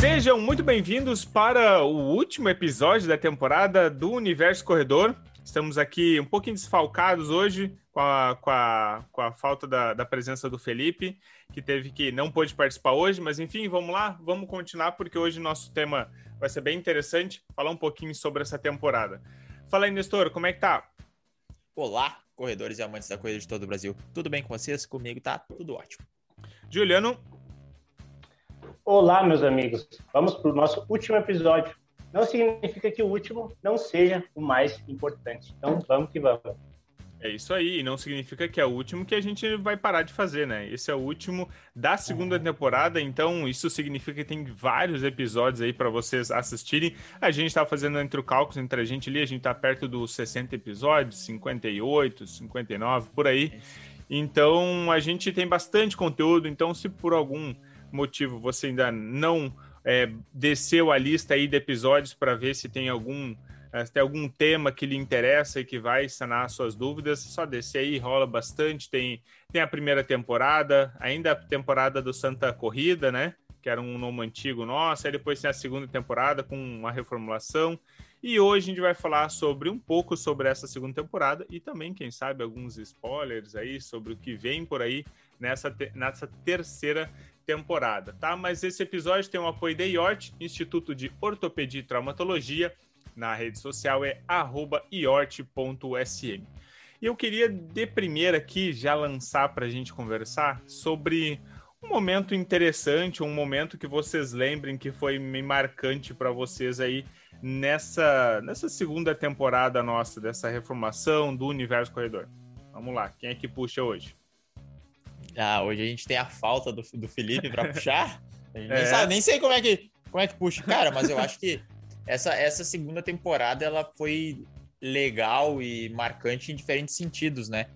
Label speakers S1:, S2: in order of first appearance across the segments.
S1: Sejam muito bem-vindos para o último episódio da temporada do Universo Corredor. Estamos aqui um pouquinho desfalcados hoje com a, com a, com a falta da, da presença do Felipe, que teve que não pôde participar hoje, mas enfim, vamos lá, vamos continuar, porque hoje nosso tema vai ser bem interessante, falar um pouquinho sobre essa temporada. Fala aí, Nestor, como é que tá?
S2: Olá, corredores e amantes da corrida de todo o Brasil. Tudo bem com vocês? Comigo tá tudo ótimo.
S1: Juliano,
S3: Olá, meus amigos. Vamos para o nosso último episódio. Não significa que o último não seja o mais importante. Então, vamos que vamos.
S1: É isso aí, e não significa que é o último que a gente vai parar de fazer, né? Esse é o último da segunda temporada, então isso significa que tem vários episódios aí para vocês assistirem. A gente tá fazendo entre o cálculo entre a gente ali, a gente tá perto dos 60 episódios, 58, 59, por aí. Então a gente tem bastante conteúdo, então se por algum motivo você ainda não é, desceu a lista aí de episódios para ver se tem algum é, tem algum tema que lhe interessa e que vai sanar suas dúvidas, só descer aí, rola bastante. Tem, tem a primeira temporada, ainda a temporada do Santa Corrida, né? Que era um nome antigo nosso, aí depois tem a segunda temporada com uma reformulação. E hoje a gente vai falar sobre um pouco sobre essa segunda temporada e também, quem sabe, alguns spoilers aí sobre o que vem por aí nessa, nessa terceira temporada, tá? Mas esse episódio tem o apoio da IORT, Instituto de Ortopedia e Traumatologia. Na rede social é iort.sm. E eu queria de primeira aqui já lançar para a gente conversar sobre um momento interessante, um momento que vocês lembrem que foi marcante para vocês aí nessa, nessa segunda temporada nossa, dessa reformação do Universo Corredor. Vamos lá, quem é que puxa hoje?
S2: Ah, hoje a gente tem a falta do, do Felipe para puxar. A gente é. nem, sabe, nem sei como é, que, como é que puxa. Cara, mas eu acho que essa, essa segunda temporada ela foi legal e marcante em diferentes sentidos, né?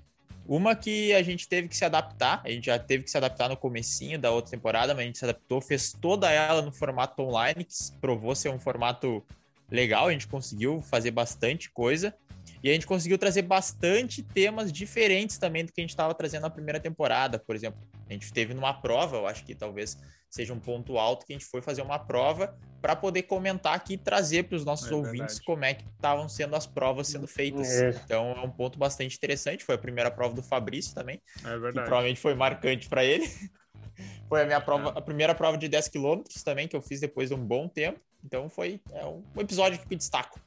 S2: Uma que a gente teve que se adaptar, a gente já teve que se adaptar no comecinho da outra temporada, mas a gente se adaptou, fez toda ela no formato online, que provou ser um formato legal, a gente conseguiu fazer bastante coisa. E a gente conseguiu trazer bastante temas diferentes também do que a gente estava trazendo na primeira temporada. Por exemplo, a gente teve numa prova, eu acho que talvez seja um ponto alto, que a gente foi fazer uma prova para poder comentar aqui e trazer para os nossos é ouvintes verdade. como é que estavam sendo as provas sendo feitas. É. Então é um ponto bastante interessante. Foi a primeira prova do Fabrício também, é verdade. que provavelmente foi marcante para ele. foi a minha prova, é. a primeira prova de 10 quilômetros também que eu fiz depois de um bom tempo. Então foi é um episódio que destaco.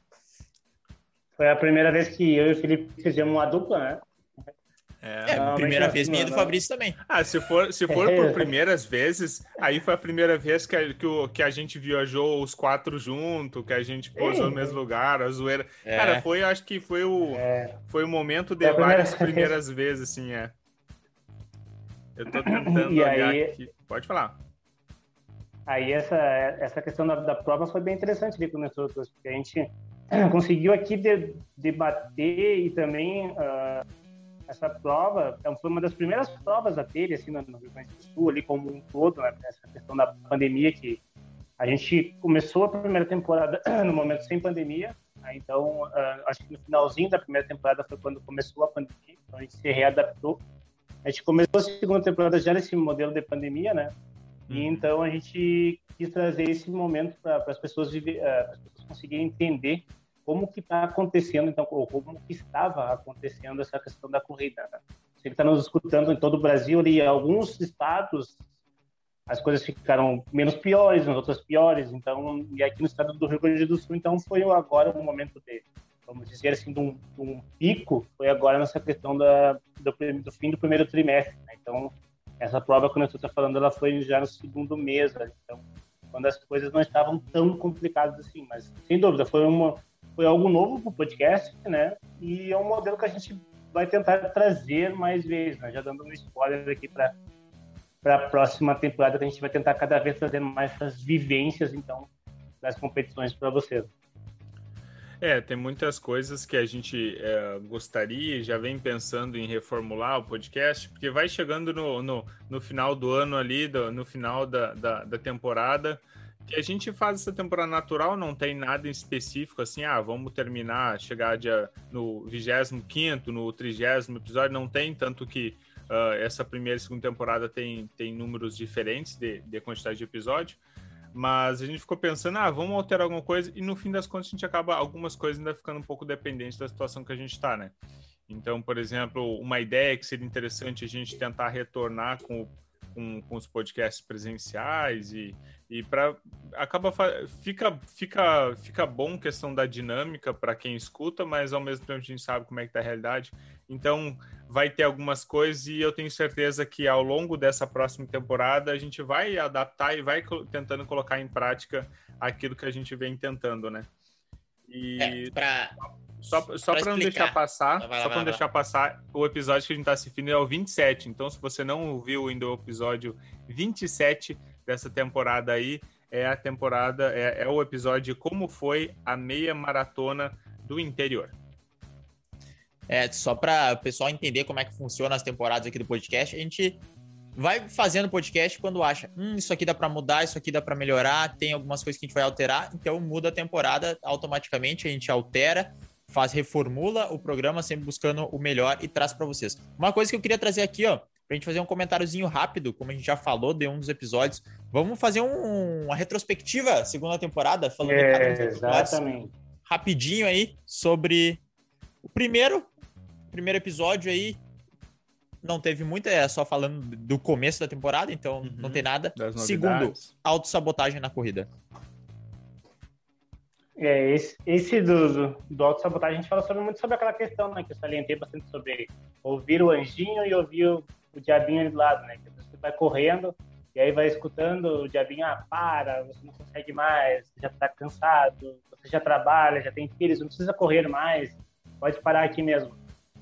S3: Foi a primeira vez que eu e o Felipe fizemos uma dupla, né?
S2: É, é primeira vez minha do Fabrício também.
S1: Ah, se for, se for por primeiras vezes, aí foi a primeira vez que a, que, o, que a gente viajou os quatro junto, que a gente pousou no mesmo lugar, a zoeira. É. Cara, foi, acho que foi o, é. foi o momento de várias primeiras vezes, assim, é. Eu tô tentando e olhar aí... aqui. Pode falar.
S3: Aí essa, essa questão da, da prova foi bem interessante ali com nós outros, porque a gente conseguiu aqui de, debater e também uh, essa prova então, foi uma das primeiras provas a ter assim no Rio Grande do Sul ali como um todo né, essa questão da pandemia que a gente começou a primeira temporada no momento sem pandemia né, então uh, acho que no finalzinho da primeira temporada foi quando começou a pandemia então a gente se readaptou a gente começou a segunda temporada já nesse modelo de pandemia né e uhum. então a gente quis trazer esse momento para as pessoas, viver, uh, conseguirem entender como que está acontecendo, então, ou como que estava acontecendo essa questão da corrida. Né? Se ele está nos escutando em todo o Brasil, ali, alguns estados as coisas ficaram menos piores, nas outras piores. Então, e aqui no estado do Rio Grande do Sul, então foi agora o momento de, vamos dizer assim, de um, de um pico, foi agora nessa questão da, do, do fim do primeiro trimestre. Né? Então, essa prova, quando eu estou falando, ela foi já no segundo mês. Né? Então, quando as coisas não estavam tão complicadas assim. Mas, sem dúvida, foi, uma, foi algo novo para o podcast, né? E é um modelo que a gente vai tentar trazer mais vezes, né? Já dando um spoiler aqui para para a próxima temporada que a gente vai tentar cada vez trazer mais essas vivências então das competições para vocês.
S1: É, tem muitas coisas que a gente é, gostaria, já vem pensando em reformular o podcast, porque vai chegando no, no, no final do ano ali, do, no final da, da, da, temporada, que a gente faz essa temporada natural, não tem nada em específico, assim, ah, vamos terminar, chegar dia, no 25 no 30 episódio, não tem, tanto que uh, essa primeira e segunda temporada tem, tem números diferentes de, de quantidade de episódio, Mas a gente ficou pensando, ah, vamos alterar alguma coisa, e no fim das contas a gente acaba algumas coisas ainda ficando um pouco dependente da situação que a gente está, né? Então, por exemplo, uma ideia que seria interessante a gente tentar retornar com, com, com os podcasts presenciais e, e para acaba fica fica fica bom questão da dinâmica para quem escuta, mas ao mesmo tempo a gente sabe como é que tá a realidade. Então, vai ter algumas coisas e eu tenho certeza que ao longo dessa próxima temporada a gente vai adaptar e vai tentando colocar em prática aquilo que a gente vem tentando, né?
S2: E é, pra...
S1: só, só para não deixar passar, vai, vai, só para não deixar passar, o episódio que a gente está assistindo é o 27. Então, se você não ouviu ainda o episódio 27 dessa temporada aí, é a temporada, é, é o episódio Como foi a meia maratona do interior.
S2: É, só para o pessoal entender como é que funciona as temporadas aqui do podcast, a gente vai fazendo podcast quando acha, hum, isso aqui dá para mudar, isso aqui dá para melhorar, tem algumas coisas que a gente vai alterar, então muda a temporada automaticamente, a gente altera, faz, reformula o programa, sempre buscando o melhor e traz para vocês. Uma coisa que eu queria trazer aqui, ó, pra gente fazer um comentáriozinho rápido, como a gente já falou de um dos episódios, vamos fazer um, uma retrospectiva segunda temporada, falando
S3: é, de cada um Exatamente.
S2: Rapidinho aí sobre o primeiro primeiro episódio aí não teve muito, é só falando do começo da temporada, então uhum, não tem nada. Segundo, autossabotagem na corrida.
S3: É, esse, esse do, do, do autossabotagem a gente fala sobre, muito sobre aquela questão, né? Que eu salientei bastante sobre ouvir o anjinho e ouvir o, o diabinho ali do lado, né? Que você vai correndo e aí vai escutando o diabinho, ah, para, você não consegue mais, você já tá cansado, você já trabalha, já tem filhos, não precisa correr mais, pode parar aqui mesmo.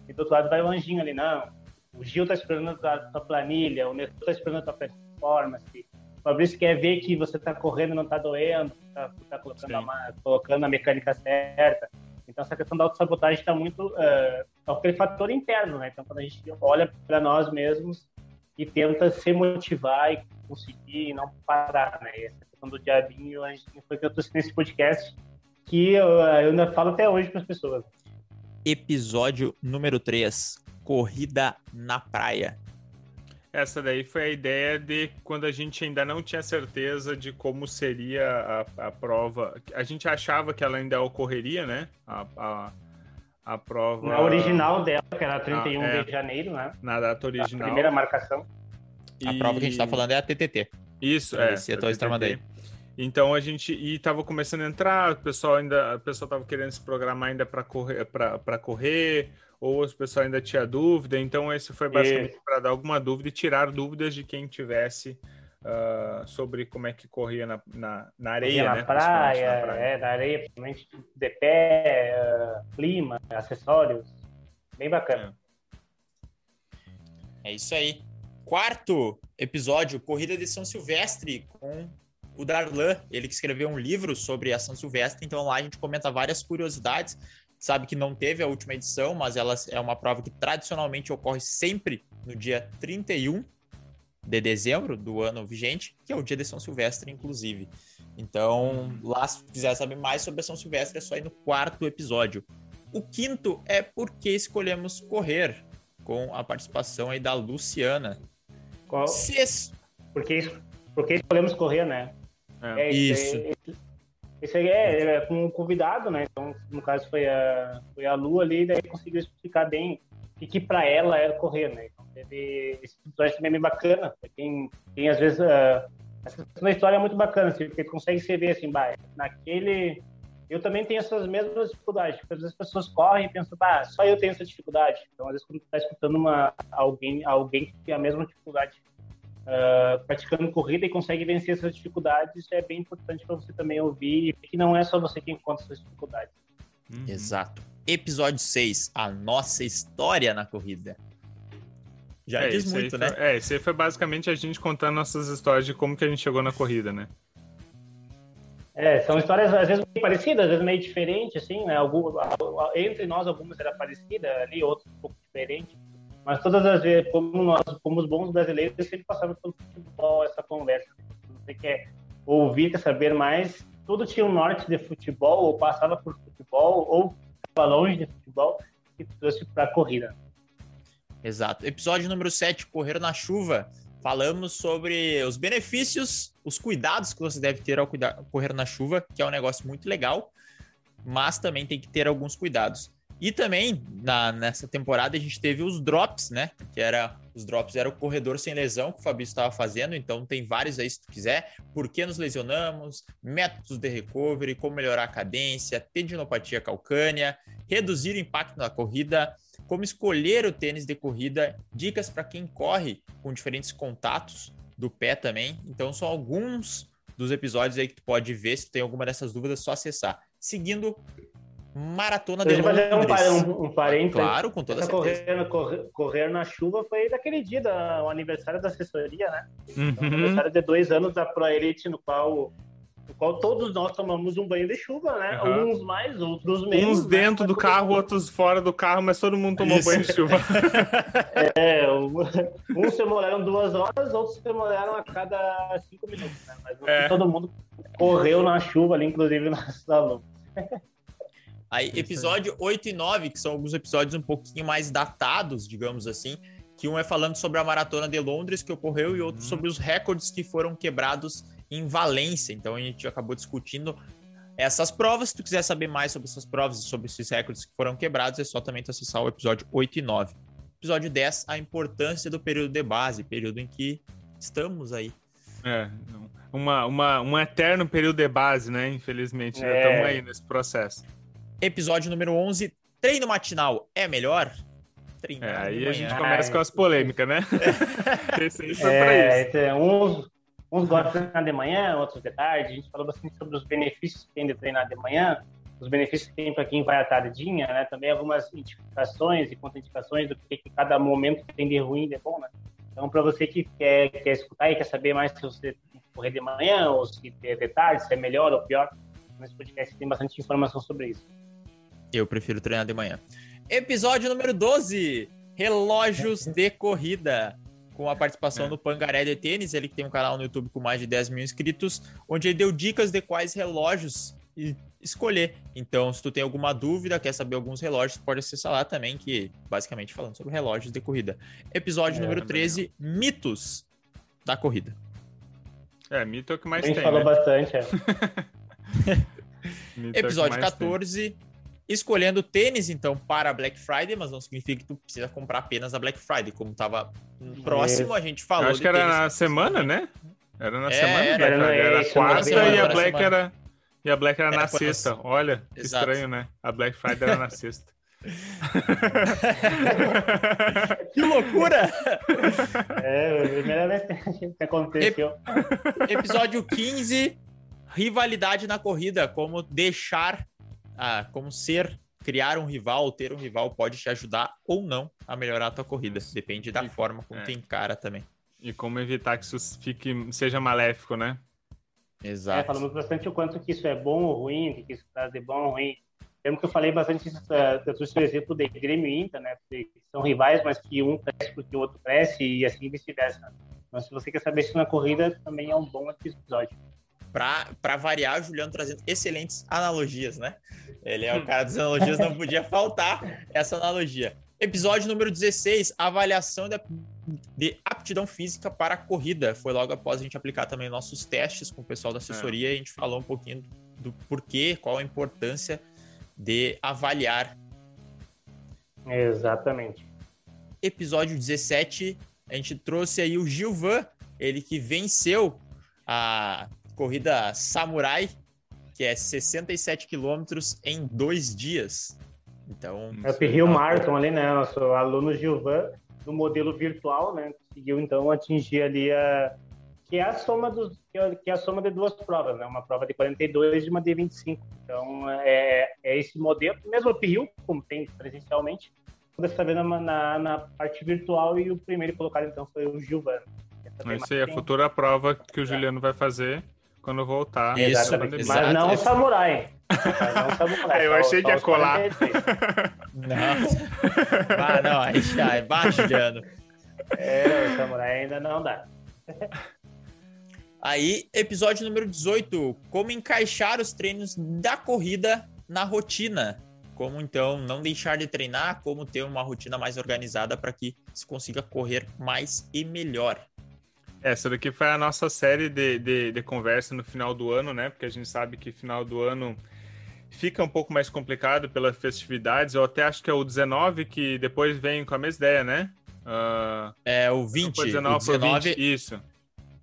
S3: E do outro lado vai o anjinho ali, não. O Gil tá esperando a tua, tua planilha, o Nestor tá esperando a tua performance. O Fabrício quer ver que você tá correndo não tá doendo, tá, tá colocando, a, colocando a mecânica certa. Então, essa questão da autossabotagem está muito. Uh, é aquele fator interno, né? Então, quando a gente olha para nós mesmos e tenta se motivar e conseguir e não parar, né? Essa questão do diabinho, a gente foi que eu trouxe nesse podcast que eu, eu ainda falo até hoje para as pessoas
S2: episódio número 3, Corrida na Praia.
S1: Essa daí foi a ideia de quando a gente ainda não tinha certeza de como seria a, a prova. A gente achava que ela ainda ocorreria, né? A, a, a prova.
S3: Na original dela, que era 31 ah, é, de janeiro, né?
S1: Na data original. A
S3: primeira marcação.
S2: E... A prova que a gente tá falando é a TTT.
S1: Isso, é.
S2: Esse é a Extrema
S1: então a gente e tava começando a entrar, o pessoal ainda, o pessoal tava querendo se programar ainda para correr, para correr, ou o pessoal ainda tinha dúvida. Então esse foi basicamente para dar alguma dúvida e tirar dúvidas de quem tivesse uh, sobre como é que corria na, na, na areia,
S3: na
S1: né?
S3: Praia, na praia, é, na areia, principalmente de pé, uh, clima, acessórios, bem bacana.
S2: É. é isso aí. Quarto episódio, corrida de São Silvestre com o Darlan, ele que escreveu um livro sobre a São Silvestre, então lá a gente comenta várias curiosidades. Sabe que não teve a última edição, mas ela é uma prova que tradicionalmente ocorre sempre no dia 31 de dezembro do ano vigente, que é o dia de São Silvestre, inclusive. Então, lá, se quiser saber mais sobre a São Silvestre, é só ir no quarto episódio. O quinto é porque escolhemos correr, com a participação aí da Luciana.
S3: Qual? Sexto. Porque, porque escolhemos correr, né?
S2: É, é isso.
S3: Esse aí é, é, com um convidado, né? Então, no caso, foi a, foi a Lu ali, daí conseguiu explicar bem o que, que para ela era correr, né? Então, teve esse episódio também é bem bacana. Quem, quem às vezes. Uh, essa história é muito bacana, assim, porque consegue se ver assim, bah, naquele. Eu também tenho essas mesmas dificuldades. Porque às vezes as pessoas correm e pensam, ah, só eu tenho essa dificuldade. Então, às vezes, quando tu tá escutando uma, alguém, alguém que tem a mesma dificuldade uh, praticando corrida e consegue vencer essas dificuldades, isso é bem importante para você também ouvir, que não é só você que encontra essas dificuldades.
S2: Uhum. Exato. Episódio 6, a nossa história na corrida. Já é, diz muito,
S1: né?
S2: Foi,
S1: é, esse aí foi basicamente a gente contando nossas histórias de como que a gente chegou na corrida, né?
S3: É, são histórias às vezes meio parecidas, às vezes meio diferentes, assim, né? Algum, entre nós, algumas era parecida, ali outras um pouco diferente. Mas todas as vezes, como nós, como os bons brasileiros, sempre passava pelo futebol essa conversa. Você quer ouvir, quer saber mais, tudo tinha um norte de futebol, ou passava por futebol, ou estava longe de futebol, e trouxe para a corrida.
S2: Exato. Episódio número 7, Correr na Chuva. falamos sobre os benefícios, os cuidados que você deve ter ao cuidar, correr na chuva, que é um negócio muito legal, mas também tem que ter alguns cuidados. E também, na, nessa temporada, a gente teve os drops, né? Que era. Os drops era o corredor sem lesão que o Fabrício estava fazendo, então tem vários aí se tu quiser. Por que nos lesionamos? Métodos de recovery, como melhorar a cadência, tendinopatia calcânea, reduzir o impacto na corrida, como escolher o tênis de corrida, dicas para quem corre com diferentes contatos do pé também. Então, são alguns dos episódios aí que tu pode ver. Se tu tem alguma dessas dúvidas, é só acessar. Seguindo Maratona de
S3: Londres. Fazer um, um, um parênteses.
S2: Claro, com toda certeza.
S3: Correr, correr, correr, na chuva foi daquele dia, da, o aniversário da assessoria, né?
S1: Uhum.
S3: O aniversário de dois anos da Pro Elite, no qual no qual todos nós tomamos um banho de chuva, né?
S1: Uhum.
S3: Uns mais, outros menos.
S1: Uns dentro
S3: né?
S1: do carro, outros fora do carro, mas todo mundo tomou
S2: Isso.
S1: banho de chuva.
S3: É, uns demoraram duas horas, outros demoraram a cada cinco minutos, né? Mas
S1: É.
S3: todo mundo correu na chuva ali, inclusive na salão.
S2: Aí, episódio 8 e 9, que são alguns episódios um pouquinho mais datados, digamos assim, que um é falando sobre a maratona de Londres que ocorreu e outro
S1: Uhum.
S2: sobre os recordes que foram quebrados em Valência. Então a gente acabou discutindo essas provas. Se tu quiser saber mais sobre essas provas e sobre esses recordes que foram quebrados, é só também tu acessar o episódio 8 e 9. Episódio 10, a importância do período de base, período em que estamos aí.
S1: É, uma, uma, um eterno período de base, né? Infelizmente, já
S3: É.
S1: estamos aí nesse processo.
S2: Episódio número 11, treino matinal é melhor? Treinar
S1: É,
S2: de
S1: aí a
S2: manhã.
S1: gente começa com as polêmicas, né? Esse aí foi pra
S3: É,
S1: isso.
S3: uns, uns gostam de treinar de manhã, outros de tarde. A gente falou bastante sobre os benefícios que tem de treinar de manhã, os benefícios que tem para quem vai à tardinha, né? Também algumas indicações e contraindicações do que, que cada momento tem de ruim e de bom, né? Então, para você que quer, quer escutar e quer saber mais se você tem que correr de manhã ou se é de tarde, se é melhor ou pior, nesse podcast tem bastante informação sobre isso.
S2: Eu prefiro treinar de manhã. Episódio número 12: Relógios de corrida. Com a participação
S1: É.
S2: do Pangaré de Tênis, ele que tem um canal no YouTube com mais de 10 mil inscritos, onde ele deu dicas de quais relógios escolher. Então, se tu tem alguma dúvida, quer saber alguns relógios, pode acessar lá também, que basicamente falando sobre relógios de corrida. Episódio
S3: É,
S2: número
S1: bem
S2: 13: Mitos da corrida.
S1: É, mito é o que mais
S3: A gente
S1: tem,
S3: falou
S1: né?
S3: bastante. É.
S1: É
S2: Episódio
S1: mais tem.
S2: 14, escolhendo tênis, então, para a Black Friday, mas não significa que tu precisa comprar apenas na Black Friday. Como tava próximo, a gente falou
S1: Eu acho que era na semana, né? Era na
S2: É,
S1: semana,
S2: era,
S1: Black
S3: era,
S1: Friday. Era
S3: isso,
S1: quarta e a Black
S2: semana.
S1: era. E a Black era,
S2: Era
S1: na sexta. Olha, que
S2: Exato.
S1: estranho, né? A Black Friday era na sexta.
S2: Que loucura!
S3: É, a primeira vez que aconteceu.
S2: Episódio 15, rivalidade na corrida, como deixar, ah, como ser, criar um rival, ter um rival pode te ajudar ou não a melhorar a tua corrida. Depende da
S1: E-
S2: forma como
S1: é.
S2: tu encara também.
S1: e como evitar que isso fique, seja maléfico, né?
S3: É,
S2: Exato.
S3: falamos bastante o quanto que isso é bom ou ruim, o que isso traz de bom ou ruim. Lembro que eu falei bastante isso, eh, eu trouxe o exemplo de Grêmio e Inter, né? Que são rivais, mas que um cresce porque o outro cresce e assim vice-versa. Então, se você quer saber isso na corrida, também é um bom episódio.
S2: Pra, pra variar, o Juliano trazendo excelentes analogias, né? Ele é o cara das analogias, não podia faltar essa analogia. Episódio número 16, avaliação de, de aptidão física para a corrida. Foi logo após a gente aplicar também nossos testes com o pessoal da assessoria e a gente falou um pouquinho do porquê, qual a importância de avaliar.
S3: Exatamente.
S2: Episódio 17, a gente trouxe aí o Gilvan, ele que venceu a corrida Samurai, que é 67 quilômetros em dois dias. Então,
S3: É o Rio Marton ali, né? Nosso aluno Gilvan, no modelo virtual, né? Conseguiu então atingir ali a que é a soma dos que é é a soma de duas provas, né? Uma prova de 42 e uma de 25. Então é, é esse modelo, mesmo o Rio, como tem presencialmente, dessa vez na, na, na parte virtual e o primeiro colocado então foi o Gilvan. Essa
S1: é a futura prova que o Juliano vai fazer quando voltar.
S2: Isso.
S3: Mas não o samurai. Mas não o samurai.
S1: Eu
S3: só-
S1: achei
S3: só
S1: que ia colar.
S3: 46.
S2: não. ah, não, aí já é baixo, Juliano.
S3: É, o samurai ainda não dá.
S2: Aí, episódio número 18, como encaixar os treinos da corrida na rotina. Como então não deixar de treinar, como ter uma rotina mais organizada para que se consiga correr mais e melhor.
S1: Essa daqui foi a nossa série de, de, de, conversa no final do ano, né? Porque a gente sabe que final do ano fica um pouco mais complicado pelas festividades. Eu até acho que é o 19 que depois vem com a mesma ideia, né?
S2: Uh, é o 20. O 19, o 19 20,
S1: isso.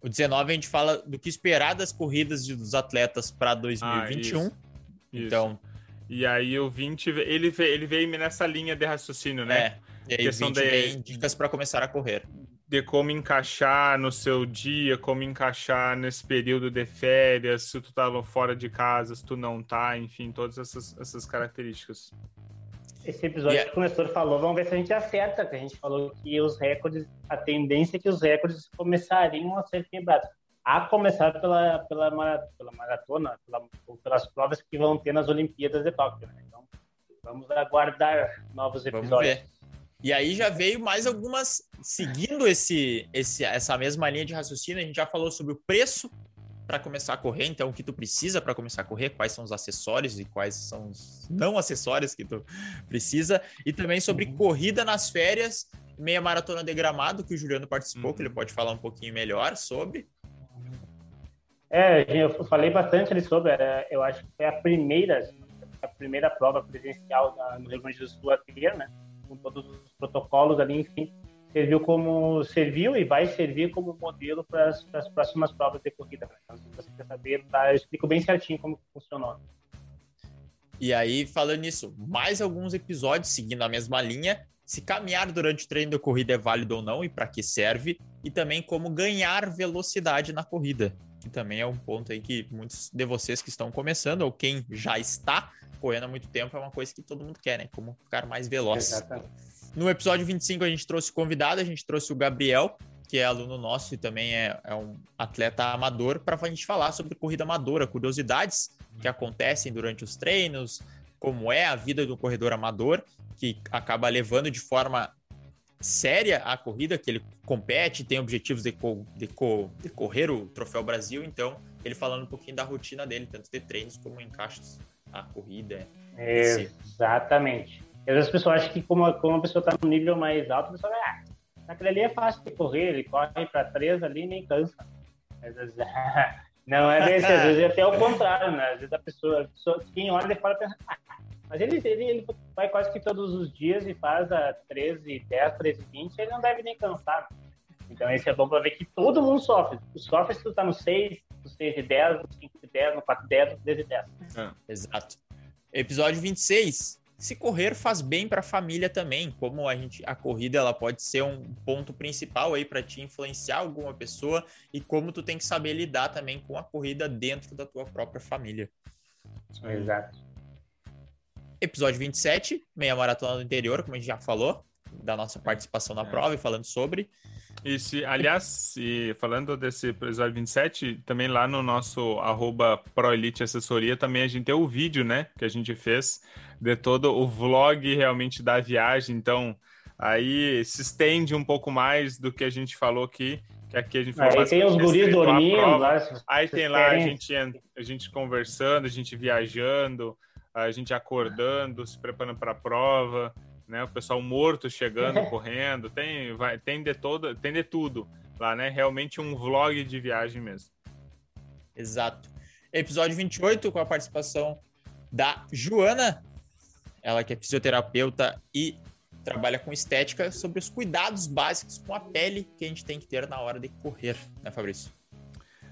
S2: O 19 a gente fala do que esperar das corridas dos atletas para 2021. Ah, isso, então.
S1: Isso. E aí o 20, ele, ele veio nessa linha de raciocínio, né?
S2: É. E aí o 20 de, dicas para começar a correr
S1: de como encaixar no seu dia, como encaixar nesse período de férias, se tu tá fora de casa, se tu não tá, enfim, todas essas, essas características.
S3: Esse episódio yeah. que o Nestor falou, vamos ver se a gente acerta, que a gente falou que os recordes, a tendência é que os recordes começariam a ser quebrados. A começar pela, pela, pela maratona, pela, pelas provas que vão ter nas Olimpíadas de Tóquio. Né? Então, vamos aguardar novos episódios.
S2: E aí já veio mais algumas, seguindo esse, esse, essa mesma linha de raciocínio, a gente já falou sobre o preço para começar a correr, então o que tu precisa para começar a correr, quais são os acessórios e quais são os não acessórios que tu precisa, e também sobre uhum. corrida nas férias, meia maratona de gramado, que o Juliano participou, que ele uhum. pode falar um pouquinho melhor sobre.
S3: É, eu falei bastante ali sobre, eu acho que foi a primeira, a primeira prova presencial no Rio Grande do Sul a ter, né? Com todos os protocolos ali, enfim, serviu como serviu e vai servir como modelo para as, para as próximas provas de corrida. Né? Então, você quer saber, tá, eu explico bem certinho como funcionou.
S2: E aí, falando nisso, mais alguns episódios seguindo a mesma linha, se caminhar durante o treino de corrida é válido ou não e para que serve, e também como ganhar velocidade na corrida, também é um ponto aí que muitos de vocês que estão começando ou quem já está correndo há muito tempo é uma coisa que todo mundo quer, né? Como ficar mais veloz. Exatamente. No episódio 25, a gente trouxe convidado, a gente trouxe o Gabriel, que é aluno nosso e também é, é um atleta amador, para a gente falar sobre corrida amadora, curiosidades que acontecem durante os treinos, como é a vida do corredor amador, que acaba levando de forma séria a corrida, que ele compete, tem objetivos de, co de, co de correr o Troféu Brasil, então ele falando um pouquinho da rotina dele, tanto de treinos como encaixes a corrida.
S3: Exatamente. Às vezes as pessoas acham que como, como a pessoa está no nível mais alto, a pessoa vai, ah, aquele ali é fácil de correr, ele corre para três ali e nem cansa. Às vezes, não é desse, às vezes é até o contrário, né? Às vezes a pessoa, a pessoa quem olha de fora pensa, ah, mas ele, ele, ele vai quase que todos os dias e faz a 13, 10, 13, 20, ele não deve nem cansar. Então esse é bom para ver que todo mundo sofre. Tu sofre se tu tá no 6, no 6 e 10, no 5 e 10, no 4 e 10, no 10 e 10.
S2: É. Exato. Episódio 26. Se correr faz bem para a família também, como a gente a corrida ela pode ser um ponto principal aí para te influenciar alguma pessoa e como tu tem que saber lidar também com a corrida dentro da tua própria família.
S3: Exato.
S2: Episódio 27, meia maratona do interior, como a gente já falou, da nossa participação na é. prova e falando sobre.
S1: E se, aliás, e falando desse episódio 27, também lá no nosso arroba ProElite Assessoria, também a gente tem o vídeo, né? Que a gente fez de todo o vlog realmente da viagem. Então, aí se estende um pouco mais do que a gente falou aqui. Que aqui a gente falou
S3: Aí tem os guris dormindo. Lá,
S1: aí tem lá a gente, a gente conversando, a gente viajando, a gente acordando, se preparando para a prova né? O pessoal morto chegando, correndo, tem, vai, tem de todo, tem de tudo lá, né? Realmente um vlog de viagem mesmo.
S2: Exato. Episódio 28 com a participação da Joana, ela que é fisioterapeuta e trabalha com estética sobre os cuidados básicos com a pele que a gente tem que ter na hora de correr, né, Fabrício?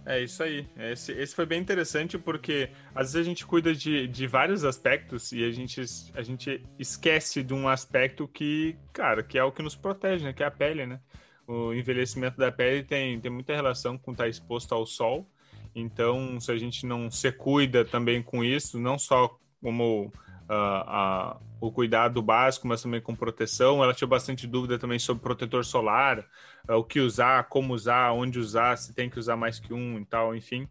S1: É isso aí. Esse, esse foi bem interessante porque às vezes a gente cuida de, de vários aspectos e a gente, a gente esquece de um aspecto que, cara, que é o que nos protege, né? Que é a pele, né? O envelhecimento da pele tem, tem muita relação com estar exposto ao sol. Então, se a gente não se cuida também com isso, não só como uh, uh, o cuidado básico, mas também com proteção. Ela tinha bastante dúvida também sobre protetor solar, uh, o que usar, como usar, onde usar, se tem que usar mais que um e tal, enfim.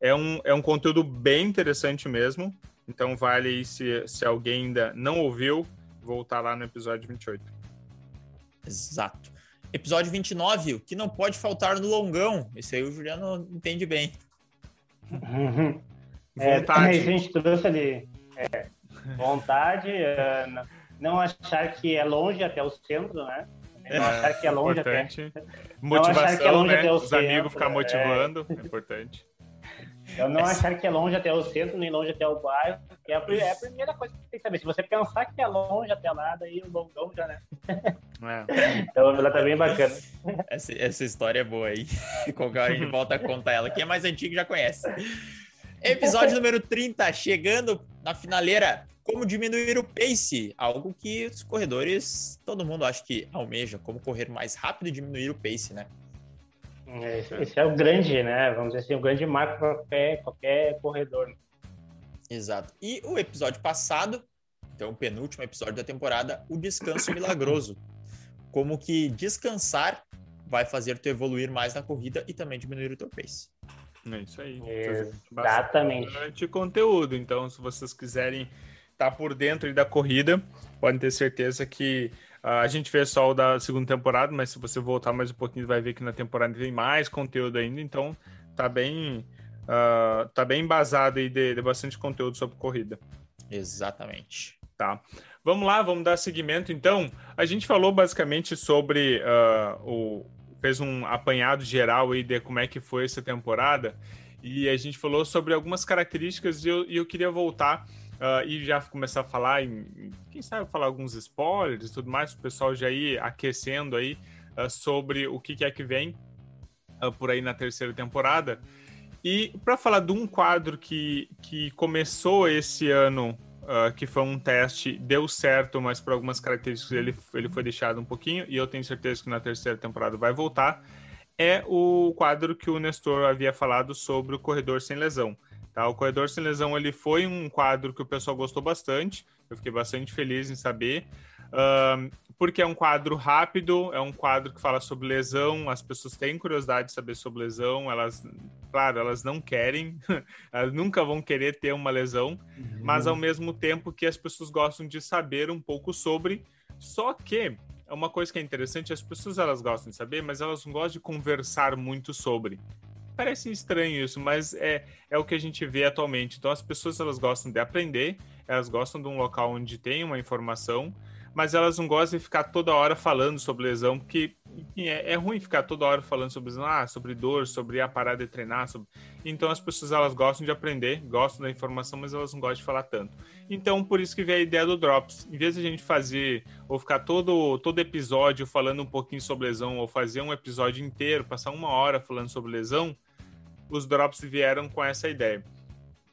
S1: É um, é um conteúdo bem interessante mesmo. Então vale aí, se, se alguém ainda não ouviu, voltar lá no episódio 28.
S2: Exato. Episódio 29, o que não pode faltar no longão. Esse aí o Juliano entende bem.
S3: Uhum. É, Vontade. a gente trouxe ali vontade, uh, não achar que é longe até o centro, né? É, não achar que é longe importante.
S1: até. Motivação, é longe né? Os centro, amigos ficar motivando, é, é importante.
S3: Eu não achar que é longe até o centro, nem longe até o bairro, que é a, é a primeira coisa que você tem que saber. Se você pensar que é longe até lá, daí o longão já, né? É. então ela tá bem bacana.
S2: Essa, essa história é boa aí. Qualquer hora a gente volta a contar ela. Quem é mais antigo já conhece. Episódio número 30, chegando na finaleira. Como diminuir o pace? Algo que os corredores, todo mundo acho que almeja, como correr mais rápido e diminuir o pace, né?
S3: Esse é o grande, né? Vamos dizer assim, o grande marco para qualquer, qualquer corredor.
S2: Exato. E o episódio passado, então o penúltimo episódio da temporada, o descanso milagroso. Como que descansar vai fazer tu evoluir mais na corrida e também diminuir o teu pace.
S1: É isso aí.
S3: Exatamente.
S1: Bastante conteúdo. Então, se vocês quiserem tá por dentro da corrida, podem ter certeza que uh, a gente fez só o da segunda temporada, mas se você voltar mais um pouquinho, vai ver que na temporada tem mais conteúdo ainda. Então, tá bem, uh, tá bem embasado aí de, de bastante conteúdo sobre corrida.
S2: Exatamente.
S1: Tá. Vamos lá, vamos dar seguimento. Então, a gente falou basicamente sobre uh, o fez um apanhado geral aí de como é que foi essa temporada e a gente falou sobre algumas características e eu, e eu queria voltar uh, e já começar a falar em, quem sabe falar alguns spoilers e tudo mais, o pessoal já ir aquecendo aí uh, sobre o que, que, é que vem uh, por aí na terceira temporada. E para falar de um quadro que, que começou esse ano que foi um teste, deu certo, mas por algumas características ele, ele foi deixado um pouquinho, e eu tenho certeza que na terceira temporada vai voltar, é o quadro que o Nestor havia falado sobre o corredor sem lesão. Tá? O corredor sem lesão ele foi um quadro que o pessoal gostou bastante, eu fiquei bastante feliz em saber. Porque é um quadro rápido, é um quadro que fala sobre lesão, as pessoas têm curiosidade de saber sobre lesão, elas, claro, elas não querem, elas nunca vão querer ter uma lesão, uhum. mas ao mesmo tempo que as pessoas gostam de saber um pouco sobre, só que é uma coisa que é interessante, as pessoas elas gostam de saber, mas elas não gostam de conversar muito sobre. Parece estranho isso, mas é, é o que a gente vê atualmente. Então as pessoas elas gostam de aprender, elas gostam de um local onde tem uma informação, mas elas não gostam de ficar toda hora falando sobre lesão, porque é, é, ruim ficar toda hora falando sobre ah, sobre dor, sobre a parada de treinar. Sobre... Então as pessoas elas gostam de aprender, gostam da informação, mas elas não gostam de falar tanto. Então por isso que veio a ideia do Drops. Em vez de a gente fazer ou ficar todo, todo episódio falando um pouquinho sobre lesão, ou fazer um episódio inteiro, passar uma hora falando sobre lesão, os Drops vieram com essa ideia.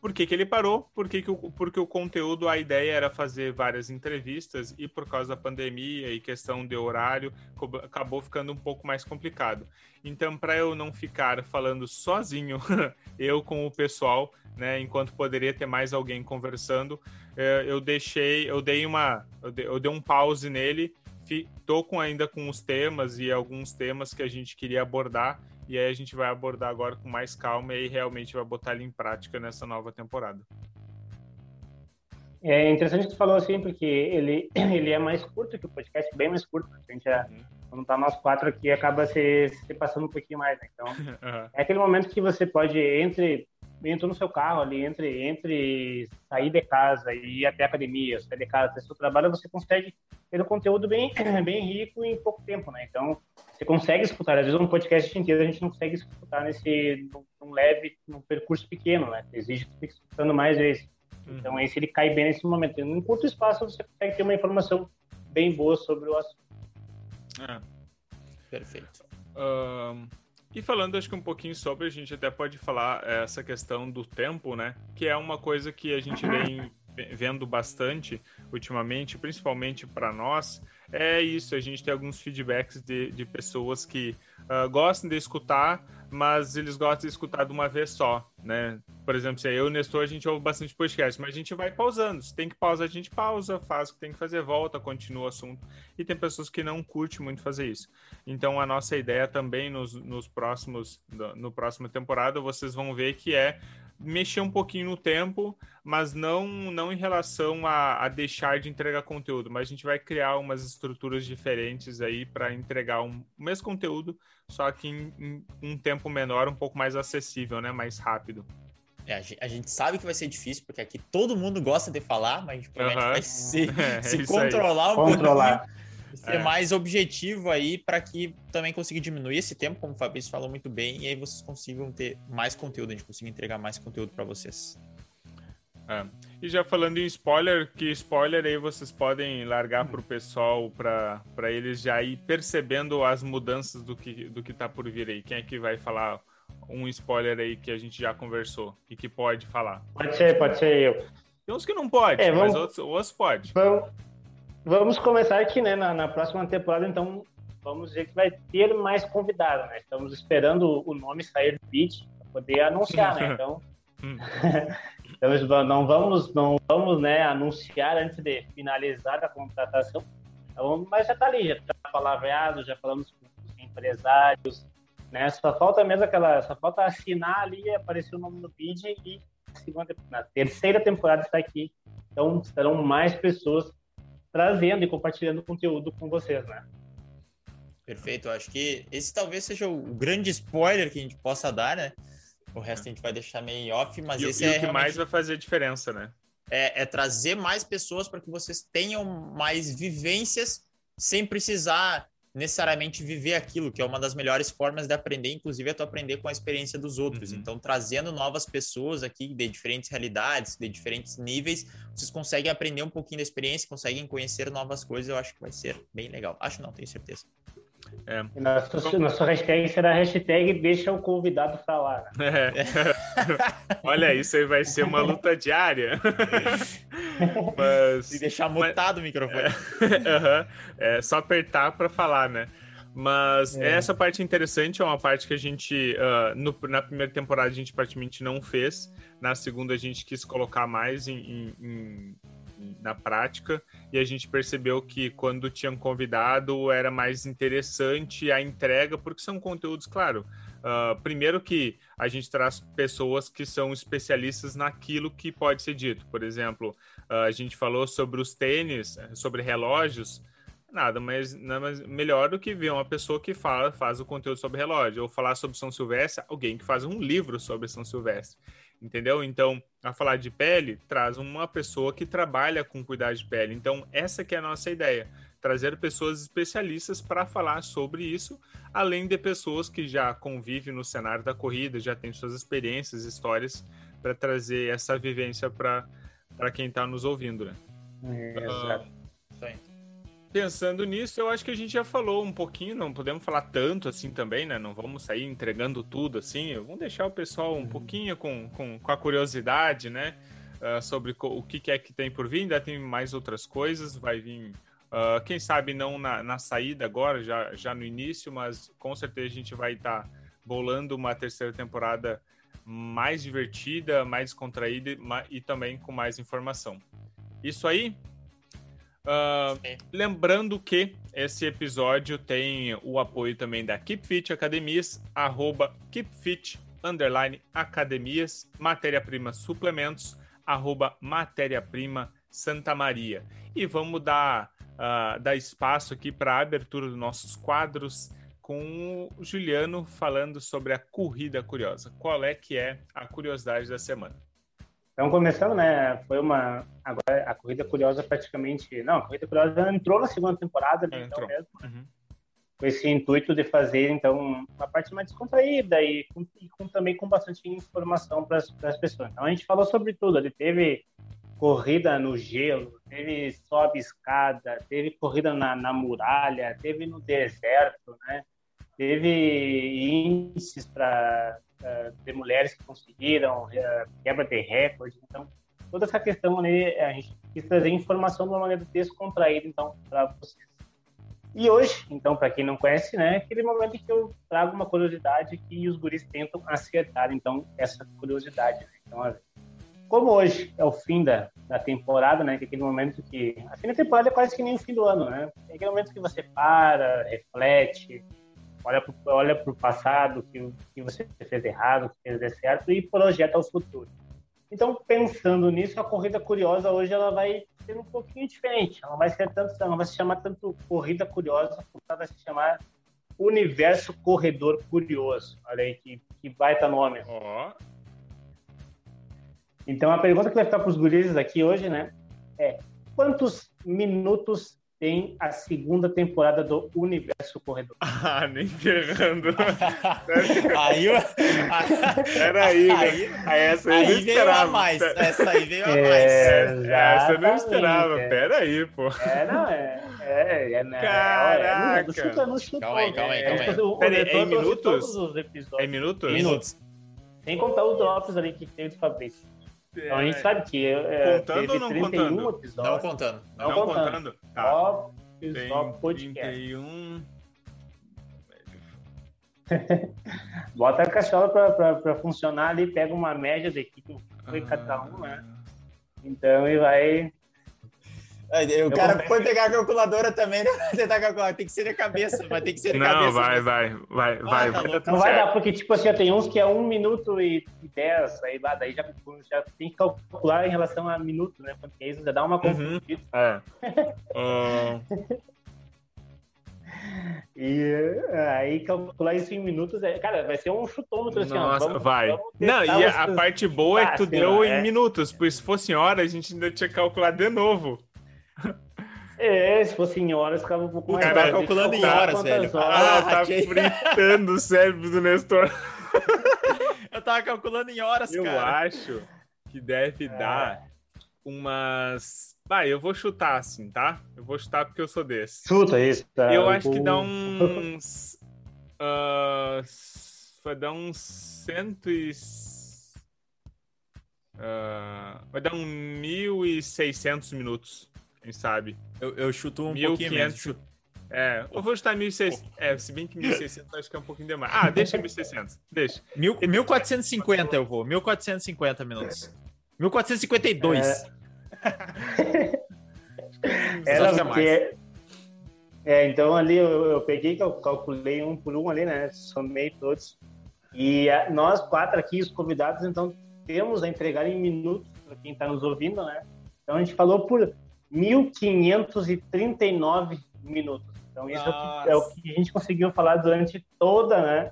S1: Por que, que ele parou? Porque, que o, porque o conteúdo, a ideia era fazer várias entrevistas e por causa da pandemia e questão de horário, acabou ficando um pouco mais complicado. Então, para eu não ficar falando sozinho, eu com o pessoal, né, enquanto poderia ter mais alguém conversando, eh, eu deixei, eu dei uma, eu dei, um pause nele, tô com ainda com os temas e alguns temas que a gente queria abordar e aí a gente vai abordar agora com mais calma e aí realmente vai botar ele em prática nessa nova temporada.
S3: É interessante que você falou assim, porque ele, ele é mais curto que o podcast, bem mais curto. A gente já, uhum. quando tá nós quatro aqui, acaba se, se passando um pouquinho mais, né? Então, uhum. é aquele momento que você pode, entre entrou no seu carro ali, entre, entre sair de casa e ir até a academia, sair de casa até seu trabalho, você consegue ter um conteúdo bem, bem rico em pouco tempo, né? Então, você consegue escutar. Às vezes, um podcast inteiro a gente não consegue escutar nesse, num leve, num percurso pequeno, né? Exige que você fique escutando mais vezes. Uhum. Então, esse ele cai bem nesse momento. Em um curto espaço, você consegue ter uma informação bem boa sobre o assunto.
S2: É. Perfeito.
S1: Um, e falando, acho que um pouquinho sobre, a gente até pode falar eh, essa questão do tempo, né? Que é uma coisa que a gente vem vendo bastante ultimamente, principalmente para nós, é isso. A gente tem alguns feedbacks de, de pessoas que uh, gostam de escutar, mas eles gostam de escutar de uma vez só, né? Por exemplo, se eu e o Nestor, a gente ouve bastante podcast, mas a gente vai pausando. Se tem que pausar, a gente pausa, faz o que tem que fazer, volta, continua o assunto. E tem pessoas que não curtem muito fazer isso. Então, a nossa ideia também nos, nos próximos, no próximo temporada, vocês vão ver que é mexer um pouquinho no tempo, mas não, não em relação a, a deixar de entregar conteúdo, mas a gente vai criar umas estruturas diferentes aí para entregar um, o mesmo conteúdo, só que em, em, um tempo menor, um pouco mais acessível, né? Mais rápido.
S2: É, a, gente, sabe que vai ser difícil, porque aqui todo mundo gosta de falar, mas a gente promete vai se, é, se controlar um
S3: controlar.
S2: Ser é. mais objetivo aí para que também consiga diminuir esse tempo, como o Fabrício falou muito bem, e aí vocês consigam ter mais conteúdo, a gente consiga entregar mais conteúdo para vocês.
S1: É. E já falando em spoiler, que spoiler aí vocês podem largar para o pessoal para eles já ir percebendo as mudanças do que, do que tá por vir aí. Quem é que vai falar um spoiler aí que a gente já conversou e que pode falar?
S3: Pode ser, pode ser eu.
S1: Tem uns que não pode, é, vamos, mas outros, outros pode.
S3: Vamos, vamos começar aqui, né? Na, na, próxima temporada, então, vamos dizer que vai ter mais convidado, né? Estamos esperando o nome sair do beat para poder anunciar, né? Então. então não vamos, não vamos né, anunciar antes de finalizar a contratação, então, mas já está ali, já está palavreado, já falamos com os empresários, né? Só falta mesmo aquela, só falta assinar ali, aparecer o nome no bid e segunda, na terceira temporada está aqui. Então, serão mais pessoas trazendo e compartilhando conteúdo com vocês, né?
S2: Perfeito. Acho que esse talvez seja o grande spoiler que a gente possa dar, né? O resto a gente vai deixar meio off, mas
S1: e,
S2: esse
S1: e
S2: é
S1: o que realmente... mais vai fazer diferença, né?
S2: É, é trazer mais pessoas para que vocês tenham mais vivências sem precisar necessariamente viver aquilo, que é uma das melhores formas de aprender, inclusive é tu aprender com a experiência dos outros. Uhum. Então, trazendo novas pessoas aqui de diferentes realidades, de diferentes níveis, vocês conseguem aprender um pouquinho da experiência, conseguem conhecer novas coisas, eu acho que vai ser bem legal. Acho não, tenho certeza.
S3: É. Nossa, nossa hashtag será hashtag deixa o convidado falar. É.
S1: Olha, isso aí vai ser uma luta diária.
S2: mas... E deixar mutado mas... o microfone.
S1: É, é só apertar para falar, né? Mas é. essa parte interessante é uma parte que a gente, uh, no, na primeira temporada, a gente praticamente não fez. Na segunda, a gente quis colocar mais em, em, em na prática e a gente percebeu que quando tinham convidado era mais interessante a entrega, porque são conteúdos, claro. Uh, primeiro que a gente traz pessoas que são especialistas naquilo que pode ser dito. Por exemplo, uh, a gente falou sobre os tênis, sobre relógios. Nada mas nada mais melhor do que ver uma pessoa que fala, faz o conteúdo sobre relógio, ou falar sobre São Silvestre, alguém que faz um livro sobre São Silvestre entendeu? Então, a falar de pele, traz uma pessoa que trabalha com cuidar de pele. Então, essa que é a nossa ideia, trazer pessoas especialistas para falar sobre isso, além de pessoas que já convivem no cenário da corrida, já têm suas experiências, histórias, para trazer essa vivência para quem está nos ouvindo, né?
S3: É, exato. Uh,
S1: Pensando nisso, eu acho que a gente já falou um pouquinho, não podemos falar tanto assim também, né? Não vamos sair entregando tudo assim. Vamos deixar o pessoal um uhum. pouquinho com, com, com a curiosidade, né? Uh, sobre o que é que tem por vir. Ainda tem mais outras coisas, vai vir. Uh, quem sabe não na, na, saída agora, já, já no início, mas com certeza a gente vai estar tá bolando uma terceira temporada mais divertida, mais contraída e também com mais informação. Isso aí, Uh, lembrando que esse episódio tem o apoio também da Keep Fit Academias, arroba KeepFit, underline Academias, Matéria-Prima Suplementos, arroba Matéria-Prima Santa Maria. E vamos dar, uh, dar espaço aqui para a abertura dos nossos quadros com o Juliano falando sobre a corrida curiosa. Qual é que é a curiosidade da semana?
S3: Então, começando, né? Foi uma. Agora, a Corrida Curiosa praticamente. Não, a Corrida Curiosa entrou na segunda temporada, é, então mesmo. Uhum. Com esse intuito de fazer, então, uma parte mais descontraída e, com, e com, também com bastante informação para as pessoas. Então, a gente falou sobre tudo. Ele teve corrida no gelo, teve sobe escada, teve corrida na, na muralha, teve no deserto, né? Teve índices para de mulheres que conseguiram, uh, quebra de recorde. Então, toda essa questão ali, a gente quis trazer informação de uma maneira descontraída, então, para vocês. E hoje, então, para quem não conhece, né, é aquele momento que eu trago uma curiosidade que os guris tentam acertar, então, essa curiosidade. Né? Então, como hoje é o fim da, da temporada, né, que é aquele momento que... A fim da temporada é quase que nem o fim do ano, né? É aquele momento que você para, reflete, olha para olha o passado, que, que você fez errado, que fez certo e projeta o futuro. Então, pensando nisso, a corrida curiosa hoje ela vai ser um pouquinho diferente. Ela vai ser tanto, ela vai se chamar tanto corrida curiosa, ela vai se chamar Universo Corredor Curioso. Olha aí que, que baita nome. Oh. Então, a pergunta que vai ficar para os gurizes aqui hoje, né, é quantos minutos tem a segunda temporada do Universo Corredor.
S1: Ah, nem ferrando.
S2: aí,
S1: Peraí, aí, aí, essa aí,
S2: aí veio a mais. Essa aí veio a mais.
S1: É, essa eu não esperava. É. Peraí, pô.
S3: É, não, é. É, é,
S1: né? Caraca!
S2: Não, chuta, não chuta, calma aí, calma aí, calma aí.
S1: Peraí, é em minutos? É minutos?
S2: Minutos.
S3: Sem contar os drops ali que tem do Fabrício. Então a gente é. sabe que é,
S1: contando ou não contando?
S2: Episódios. Não contando.
S1: Não, não contando. contando. Tá.
S3: Só, só podcast.
S1: 31.
S3: Bota a cachola pra, pra, pra, funcionar ali, pega uma média da equipe, foi ah. cada um, né? Então e vai
S2: o cara foi pegar a calculadora também, né? Tentar calcular. Tem que ser de cabeça, vai ter que ser de
S1: não,
S2: cabeça.
S1: Não, vai, vai, vai, vai.
S3: Tá não vai dar, porque, tipo assim, tem uns que é 1 minuto e 10, aí lá, daí já, já tem que calcular em relação a minuto, né? Porque isso já dá uma
S1: confusão. Uhum. É. uh...
S3: E aí calcular isso em minutos, é, cara, vai ser um chutômetro assim,
S1: Nossa,
S3: ó, vamos,
S1: vai. Vamos não, e a, a parte boa é que tu deu é. em minutos, pois se fosse em hora, a gente ainda tinha que calcular de novo.
S3: É, se fosse em horas, ficava um pouco
S2: mais. O cara calculando em horas, velho.
S1: Horas. Ah, tá que... fritando o cérebro do Nestor.
S2: Eu tava calculando em horas,
S1: eu
S2: cara.
S1: Eu acho que deve é. dar umas. Vai, eu vou chutar assim, tá? Eu vou chutar porque eu sou desse.
S3: Chuta isso, tá?
S1: Eu acho que dá uns. uh, vai dar uns cento e. Uh, vai dar uns 1.600 minutos quem sabe.
S2: Eu, eu chuto um 1500, pouquinho menos.
S1: É, eu vou chutar 1.600. É, se bem que 1.600 acho que é um pouquinho demais. Ah, deixa 1.600. Deixa.
S2: 1.450 eu vou. 1.450 minutos. 1.452.
S3: É... Era porque... É, então ali eu, eu peguei, eu calculei um por um ali, né? Somei todos. E a, nós quatro aqui, os convidados, então temos a entregar em minutos para quem está nos ouvindo, né? Então a gente falou por 1.539 minutos. Então, isso é o, que, é que, a gente conseguiu falar durante toda, né?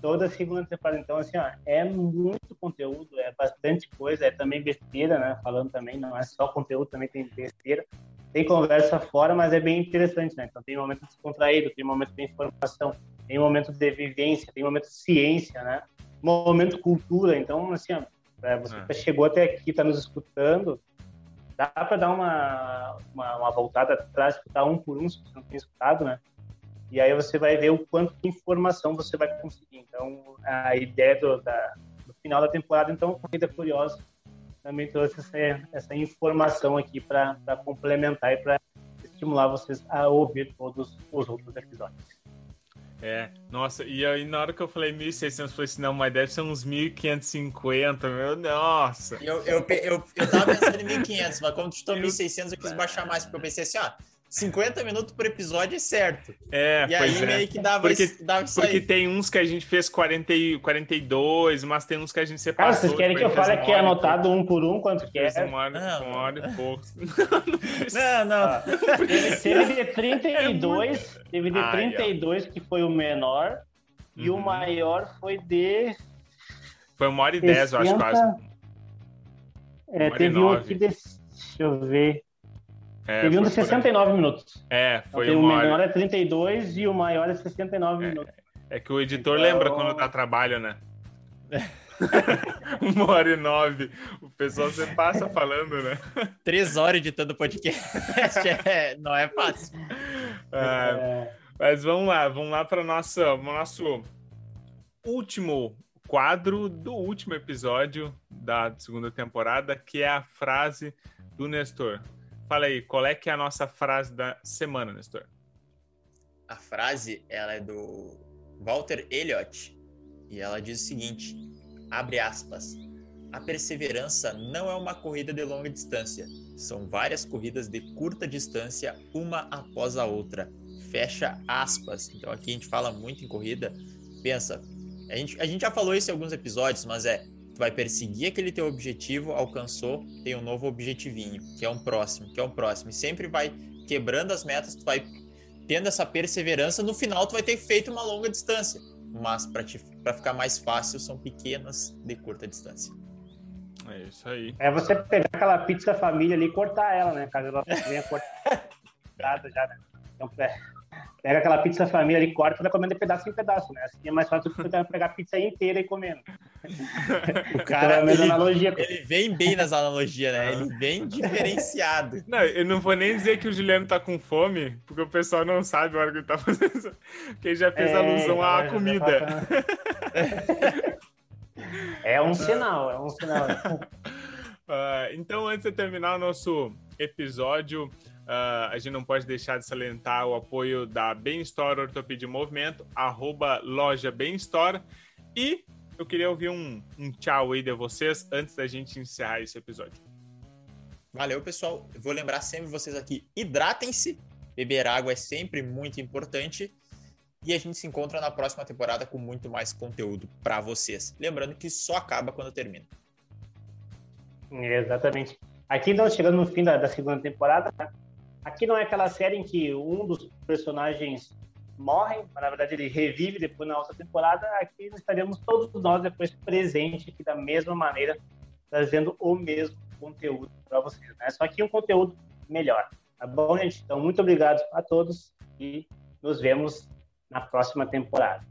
S3: Toda a segunda temporada. Então, assim, ó, é muito conteúdo, é bastante coisa, é também besteira, né? Falando também, não é só conteúdo, também tem besteira. Tem conversa fora, mas é bem interessante, né? Então, tem momento descontraído, tem momento de informação, tem momento de vivência, tem momento de ciência, né? Momento cultura. Então, assim, ó, você é. chegou até aqui, está nos escutando, dá para dar uma, uma, uma, voltada atrás, escutar um por um, se você não tem escutado, né? E aí você vai ver o quanto de informação você vai conseguir. Então, a ideia do, da, do final da temporada, então, Corrida Curiosa também trouxe essa, essa informação aqui para complementar e para estimular vocês a ouvir todos os outros episódios.
S1: É, nossa, e aí na hora que eu falei 1.600, eu falei assim, não, mas deve ser uns 1.550, meu, nossa.
S2: Eu, eu, eu, eu tava pensando em 1.500, mas quando estou 1.600 eu quis baixar mais, porque eu pensei assim, ó, 50 minutos por episódio é certo.
S1: É,
S2: e aí
S1: é.
S2: meio que dava,
S1: porque,
S2: isso, dava isso
S1: Porque
S2: aí.
S1: tem uns que a gente fez 40, 42, mas tem uns que a gente separou.
S3: Cara, vocês querem que eu fale aqui anotado um por um quanto que é?
S1: Uma hora, não, uma hora e pouco.
S2: não, não. Ah,
S3: teve de 32, é teve de ah, 32 que foi o menor, uhum. e o uhum. maior foi de...
S1: Foi uma hora e 10, eu acho, quase.
S3: É, teve um aqui de... Deixa eu ver. É, Teve um de 69 minutos.
S1: É, foi
S3: então, o menor é 32 e o maior é 69
S1: é,
S3: minutos.
S1: É que o editor então... lembra quando dá trabalho, né? Uma hora e nove. O pessoal você passa falando, né?
S2: Três horas editando podcast. É, não é fácil.
S1: É, mas vamos lá, vamos lá para o nosso último quadro do último episódio da segunda temporada, que é a frase do Nestor. Fala aí, qual é que é a nossa frase da semana, Nestor?
S2: A frase, ela é do Walter Elliott e ela diz o seguinte, abre aspas, a perseverança não é uma corrida de longa distância, são várias corridas de curta distância, uma após a outra. Fecha aspas. Então aqui a gente fala muito em corrida. Pensa, a gente, a gente já falou isso em alguns episódios, mas é tu vai perseguir aquele teu objetivo, alcançou, tem um novo objetivinho, que é um próximo, que é um próximo. E sempre vai quebrando as metas, tu vai tendo essa perseverança, no final tu vai ter feito uma longa distância. Mas para ficar mais fácil, são pequenas de curta distância.
S1: É isso aí.
S3: É você pegar aquela pizza família ali e cortar ela, né? Caso ela venha cortar. cortada já, né? Então, pega aquela pizza família e corta e vai comendo de pedaço em pedaço, né? Assim é mais fácil do que pegar a pizza inteira e comendo.
S2: o cara, então, é ele, analogia. ele vem bem nas analogias, né? Ele vem diferenciado.
S1: Não, eu não vou nem dizer que o Juliano tá com fome, porque o pessoal não sabe a hora que ele tá fazendo isso. Porque ele já fez é, alusão à então, comida.
S3: é um sinal, é um sinal.
S1: Uh, então, antes de terminar o nosso episódio, Uh, a gente não pode deixar de salientar o apoio da Bem Store Ortopedia Movimento, arroba loja. E eu queria ouvir um, um tchau aí de vocês antes da gente encerrar esse episódio.
S2: Valeu, pessoal. Eu vou lembrar sempre vocês aqui: hidratem-se. Beber água é sempre muito importante. E a gente se encontra na próxima temporada com muito mais conteúdo para vocês. Lembrando que só acaba quando termina.
S3: Exatamente. Aqui nós chegando no fim da, da segunda temporada, né? Aqui não é aquela série em que um dos personagens morre, mas na verdade ele revive depois na outra temporada. Aqui estaremos todos nós depois presentes aqui da mesma maneira, trazendo o mesmo conteúdo para vocês, né? Só que um conteúdo melhor, tá bom, gente? Então, muito obrigado a todos e nos vemos na próxima temporada.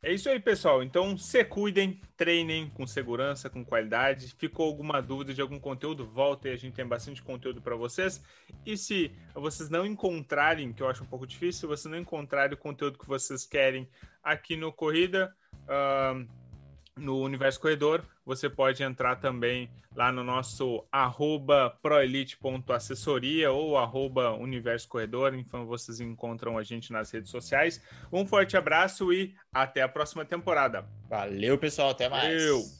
S1: É isso aí, pessoal. Então, se cuidem, treinem com segurança, com qualidade. Ficou alguma dúvida de algum conteúdo? Volta e a gente tem bastante conteúdo para vocês. E se vocês não encontrarem, que eu acho um pouco difícil, se vocês não encontrarem o conteúdo que vocês querem aqui no Corrida, uh, no Universo Corredor, você pode entrar também lá no nosso arroba proelite.assessoria ou arroba Universo Corredor, então vocês encontram a gente nas redes sociais. Um forte abraço e até a próxima temporada.
S2: Valeu, pessoal, até mais. Valeu.